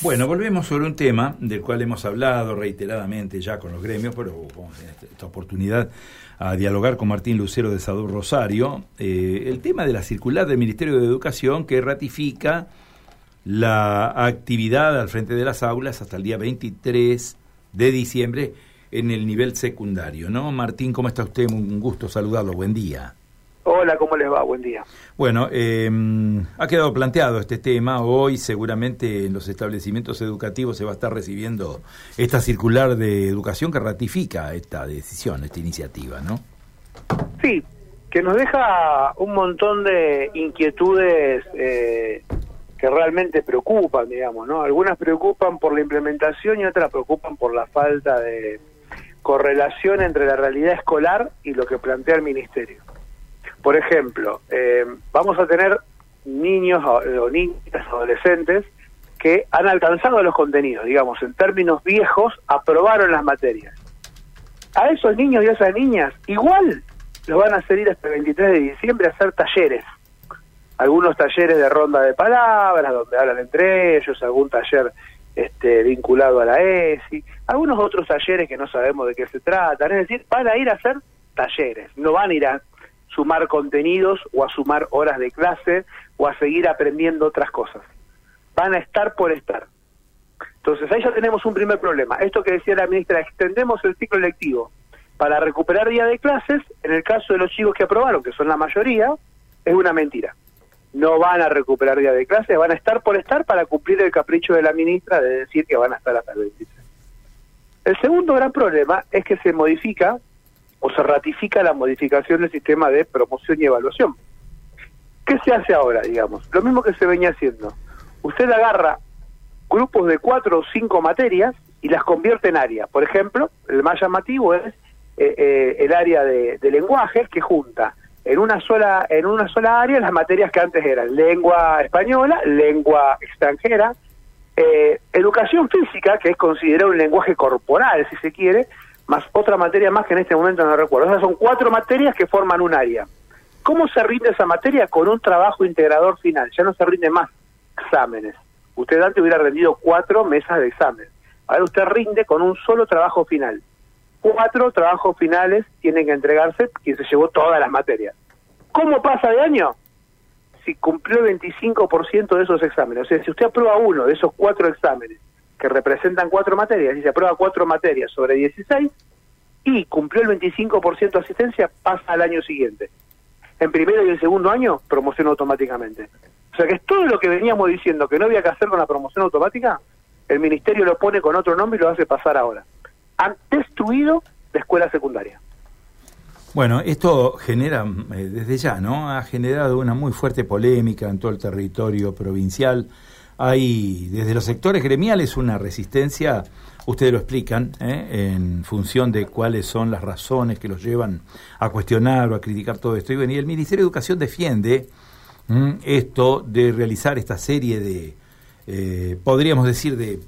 Bueno, volvemos sobre un tema del cual hemos hablado reiteradamente ya con los gremios, pero vamos en esta oportunidad a dialogar con Martín Lucero de Sadur Rosario, eh, el tema de la circular del Ministerio de Educación que ratifica la actividad al frente de las aulas hasta el día 23 de diciembre en el nivel secundario, ¿no? Martín, ¿cómo está usted? Un gusto saludarlo, buen día. Hola, ¿cómo les va? Buen día. Bueno, eh, ha quedado planteado este tema. Hoy seguramente en los establecimientos educativos se va a estar recibiendo esta circular de educación que ratifica esta decisión, esta iniciativa, ¿no? Sí, que nos deja un montón de inquietudes eh, que realmente preocupan, digamos, ¿no? Algunas preocupan por la implementación y otras preocupan por la falta de correlación entre la realidad escolar y lo que plantea el ministerio. Por ejemplo, eh, vamos a tener niños o niñas, adolescentes, que han alcanzado los contenidos, digamos, en términos viejos, aprobaron las materias. A esos niños y a esas niñas, igual los van a hacer ir hasta el 23 de diciembre a hacer talleres. Algunos talleres de ronda de palabras, donde hablan entre ellos, algún taller este, vinculado a la ESI, algunos otros talleres que no sabemos de qué se tratan. Es decir, van a ir a hacer talleres, no van a ir a sumar contenidos o a sumar horas de clase o a seguir aprendiendo otras cosas. Van a estar por estar. Entonces ahí ya tenemos un primer problema. Esto que decía la ministra, extendemos el ciclo lectivo para recuperar día de clases, en el caso de los chicos que aprobaron, que son la mayoría, es una mentira. No van a recuperar día de clases, van a estar por estar para cumplir el capricho de la ministra de decir que van a estar hasta el 23. El segundo gran problema es que se modifica o se ratifica la modificación del sistema de promoción y evaluación. ¿Qué se hace ahora, digamos? Lo mismo que se venía haciendo. Usted agarra grupos de cuatro o cinco materias y las convierte en áreas. Por ejemplo, el más llamativo es eh, eh, el área de, de lenguajes que junta en una sola en una sola área las materias que antes eran lengua española, lengua extranjera, eh, educación física, que es considerado un lenguaje corporal, si se quiere, más otra materia más que en este momento no recuerdo. Esas son cuatro materias que forman un área. ¿Cómo se rinde esa materia? Con un trabajo integrador final. Ya no se rinde más exámenes. Usted antes hubiera rendido cuatro mesas de examen. Ahora usted rinde con un solo trabajo final. Cuatro trabajos finales tienen que entregarse quien se llevó todas las materias. ¿Cómo pasa de año? Si cumplió el 25% de esos exámenes. O sea, si usted aprueba uno de esos cuatro exámenes que representan cuatro materias, y se aprueba cuatro materias sobre 16 y cumplió el 25% de asistencia, pasa al año siguiente. En primero y en segundo año, promoción automáticamente. O sea que es todo lo que veníamos diciendo que no había que hacer con la promoción automática, el ministerio lo pone con otro nombre y lo hace pasar ahora. Han destruido la escuela secundaria. Bueno, esto genera, eh, desde ya, ¿no? Ha generado una muy fuerte polémica en todo el territorio provincial hay desde los sectores gremiales una resistencia, ustedes lo explican, ¿eh? en función de cuáles son las razones que los llevan a cuestionar o a criticar todo esto. Y, el Ministerio de Educación defiende esto de realizar esta serie de, eh, podríamos decir, de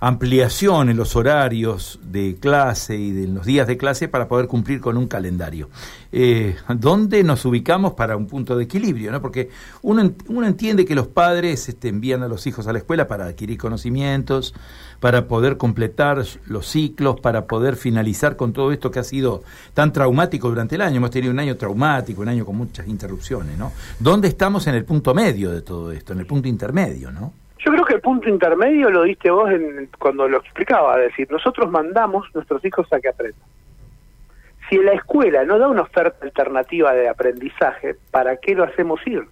ampliación en los horarios de clase y de los días de clase para poder cumplir con un calendario. Eh, ¿Dónde nos ubicamos para un punto de equilibrio? ¿no? Porque uno, uno entiende que los padres este, envían a los hijos a la escuela para adquirir conocimientos, para poder completar los ciclos, para poder finalizar con todo esto que ha sido tan traumático durante el año. Hemos tenido un año traumático, un año con muchas interrupciones. ¿no? ¿Dónde estamos en el punto medio de todo esto, en el punto intermedio? ¿no? Que el punto intermedio lo diste vos en, cuando lo explicaba, es decir, nosotros mandamos nuestros hijos a que aprendan. Si la escuela no da una oferta alternativa de aprendizaje, ¿para qué lo hacemos ir?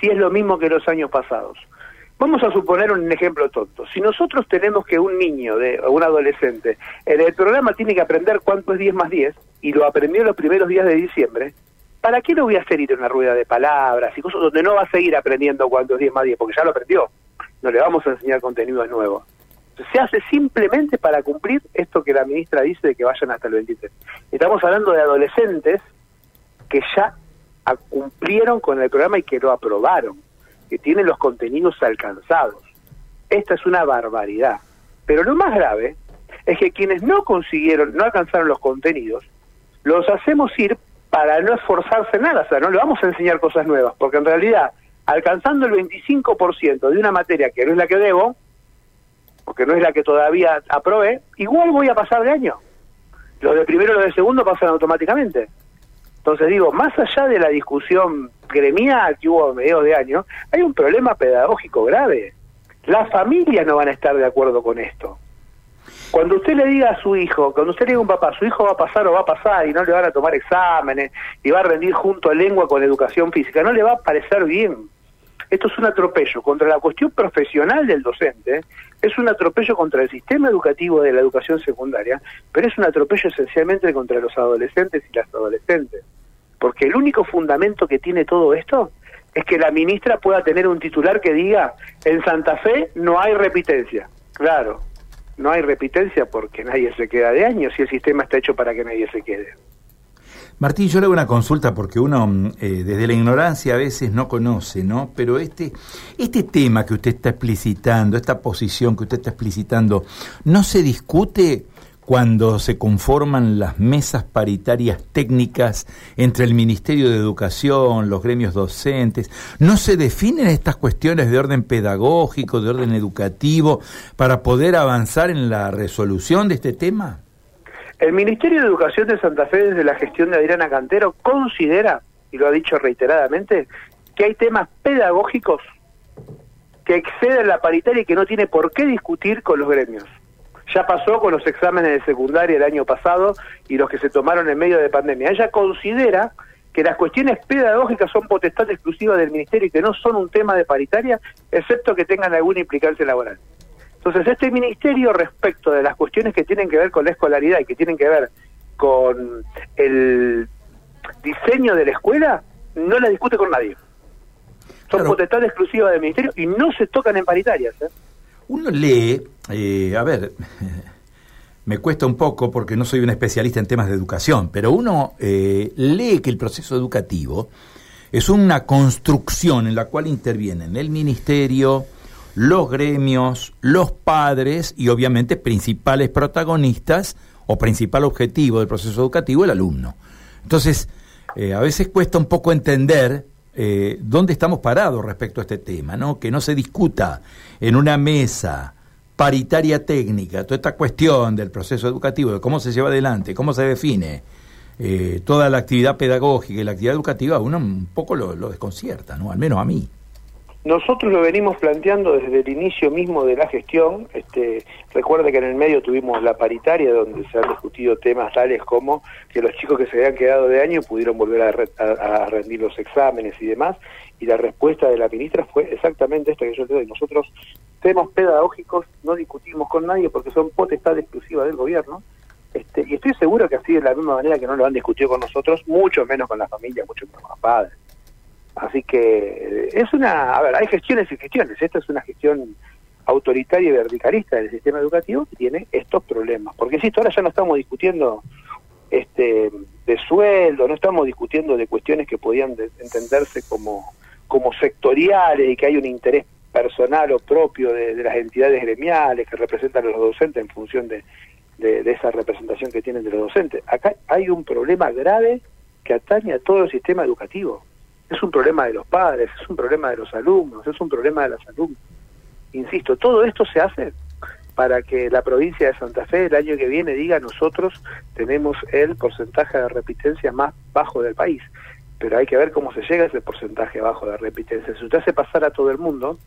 Si es lo mismo que los años pasados. Vamos a suponer un ejemplo tonto. Si nosotros tenemos que un niño de, o un adolescente en el programa tiene que aprender cuánto es 10 más 10 y lo aprendió los primeros días de diciembre, ¿para qué lo voy a hacer ir a una rueda de palabras y cosas donde no va a seguir aprendiendo cuánto es 10 más 10? Porque ya lo aprendió no le vamos a enseñar contenido nuevo. Se hace simplemente para cumplir esto que la ministra dice de que vayan hasta el 23. Estamos hablando de adolescentes que ya cumplieron con el programa y que lo aprobaron, que tienen los contenidos alcanzados. Esta es una barbaridad. Pero lo más grave es que quienes no consiguieron, no alcanzaron los contenidos, los hacemos ir para no esforzarse nada, o sea, no le vamos a enseñar cosas nuevas, porque en realidad alcanzando el 25% de una materia que no es la que debo, porque no es la que todavía aprobé, igual voy a pasar de año. Los de primero y los de segundo pasan automáticamente. Entonces digo, más allá de la discusión gremial que hubo a mediados de año, hay un problema pedagógico grave. Las familias no van a estar de acuerdo con esto. Cuando usted le diga a su hijo, cuando usted le diga a un papá, su hijo va a pasar o va a pasar y no le van a tomar exámenes y va a rendir junto a lengua con educación física, no le va a parecer bien. Esto es un atropello contra la cuestión profesional del docente, es un atropello contra el sistema educativo de la educación secundaria, pero es un atropello esencialmente contra los adolescentes y las adolescentes. Porque el único fundamento que tiene todo esto es que la ministra pueda tener un titular que diga, en Santa Fe no hay repitencia. Claro, no hay repitencia porque nadie se queda de años y el sistema está hecho para que nadie se quede. Martín, yo le hago una consulta porque uno mm, eh, desde la ignorancia a veces no conoce, ¿no? Pero este, este tema que usted está explicitando, esta posición que usted está explicitando, ¿no se discute cuando se conforman las mesas paritarias técnicas entre el Ministerio de Educación, los gremios docentes, ¿no se definen estas cuestiones de orden pedagógico, de orden educativo, para poder avanzar en la resolución de este tema? El Ministerio de Educación de Santa Fe, desde la gestión de Adriana Cantero, considera, y lo ha dicho reiteradamente, que hay temas pedagógicos que exceden la paritaria y que no tiene por qué discutir con los gremios. Ya pasó con los exámenes de secundaria el año pasado y los que se tomaron en medio de pandemia. Ella considera que las cuestiones pedagógicas son potestad exclusiva del Ministerio y que no son un tema de paritaria, excepto que tengan alguna implicancia laboral. Entonces, este Ministerio, respecto de las cuestiones que tienen que ver con la escolaridad y que tienen que ver con el diseño de la escuela, no la discute con nadie. Son potestad exclusiva del Ministerio y no se tocan en paritarias. ¿eh? Uno lee, eh, a ver, me cuesta un poco porque no soy un especialista en temas de educación, pero uno eh, lee que el proceso educativo es una construcción en la cual intervienen el ministerio, los gremios, los padres y obviamente principales protagonistas o principal objetivo del proceso educativo, el alumno. Entonces, eh, a veces cuesta un poco entender eh, dónde estamos parados respecto a este tema, ¿no? Que no se discuta en una mesa paritaria técnica toda esta cuestión del proceso educativo, de cómo se lleva adelante, cómo se define eh, toda la actividad pedagógica y la actividad educativa, uno un poco lo, lo desconcierta, ¿no? Al menos a mí. Nosotros lo venimos planteando desde el inicio mismo de la gestión. Este, recuerde que en el medio tuvimos la paritaria donde se han discutido temas tales como que los chicos que se habían quedado de año pudieron volver a, rendir los exámenes y demás. Y la respuesta de la ministra fue exactamente esta que yo te doy. Nosotros temas pedagógicos no discutimos con nadie porque son potestad exclusiva del gobierno. Este, y estoy seguro que así de la misma manera que no lo han discutido con nosotros, mucho menos con la familia, mucho menos con los padres. Así que es una, a ver, hay gestiones y gestiones. Esta es una gestión autoritaria y verticalista del sistema educativo que tiene estos problemas. Porque si ahora ya no estamos discutiendo este de sueldo, no estamos discutiendo de cuestiones que podían entenderse como, como sectoriales y que hay un interés personal o propio de, las entidades gremiales que representan a los docentes en función de, esa representación que tienen de los docentes. Acá hay un problema grave que atañe a todo el sistema educativo es un problema de los padres, es un problema de los alumnos, es un problema de las alumnas. Insisto, todo esto se hace para que la provincia de Santa Fe el año que viene diga nosotros tenemos el porcentaje de repitencia más bajo del país. Pero hay que ver cómo se llega a ese porcentaje bajo de repitencia. Si usted hace pasar a todo el mundo,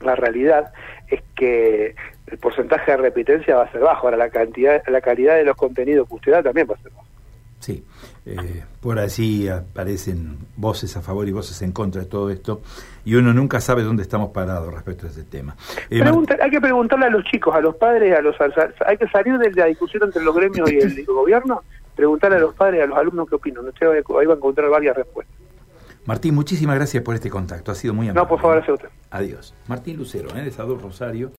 la realidad es que el porcentaje de repitencia va a ser bajo. Ahora la cantidad, la calidad de los contenidos que usted da también va a ser bajo. Sí, eh, por allí aparecen voces a favor y voces en contra de todo esto y uno nunca sabe dónde estamos parados respecto a ese tema. Eh, hay que preguntarle a los chicos, a los padres, a los hay que salir de la discusión entre los gremios y el, gobierno, preguntarle a los padres, a los alumnos qué opinan. Usted ahí va a encontrar varias respuestas. Martín, muchísimas gracias por este contacto. Ha sido muy amable. No, por favor, gracias a usted. Adiós. Martín Lucero, ¿eh? de Sador Rosario.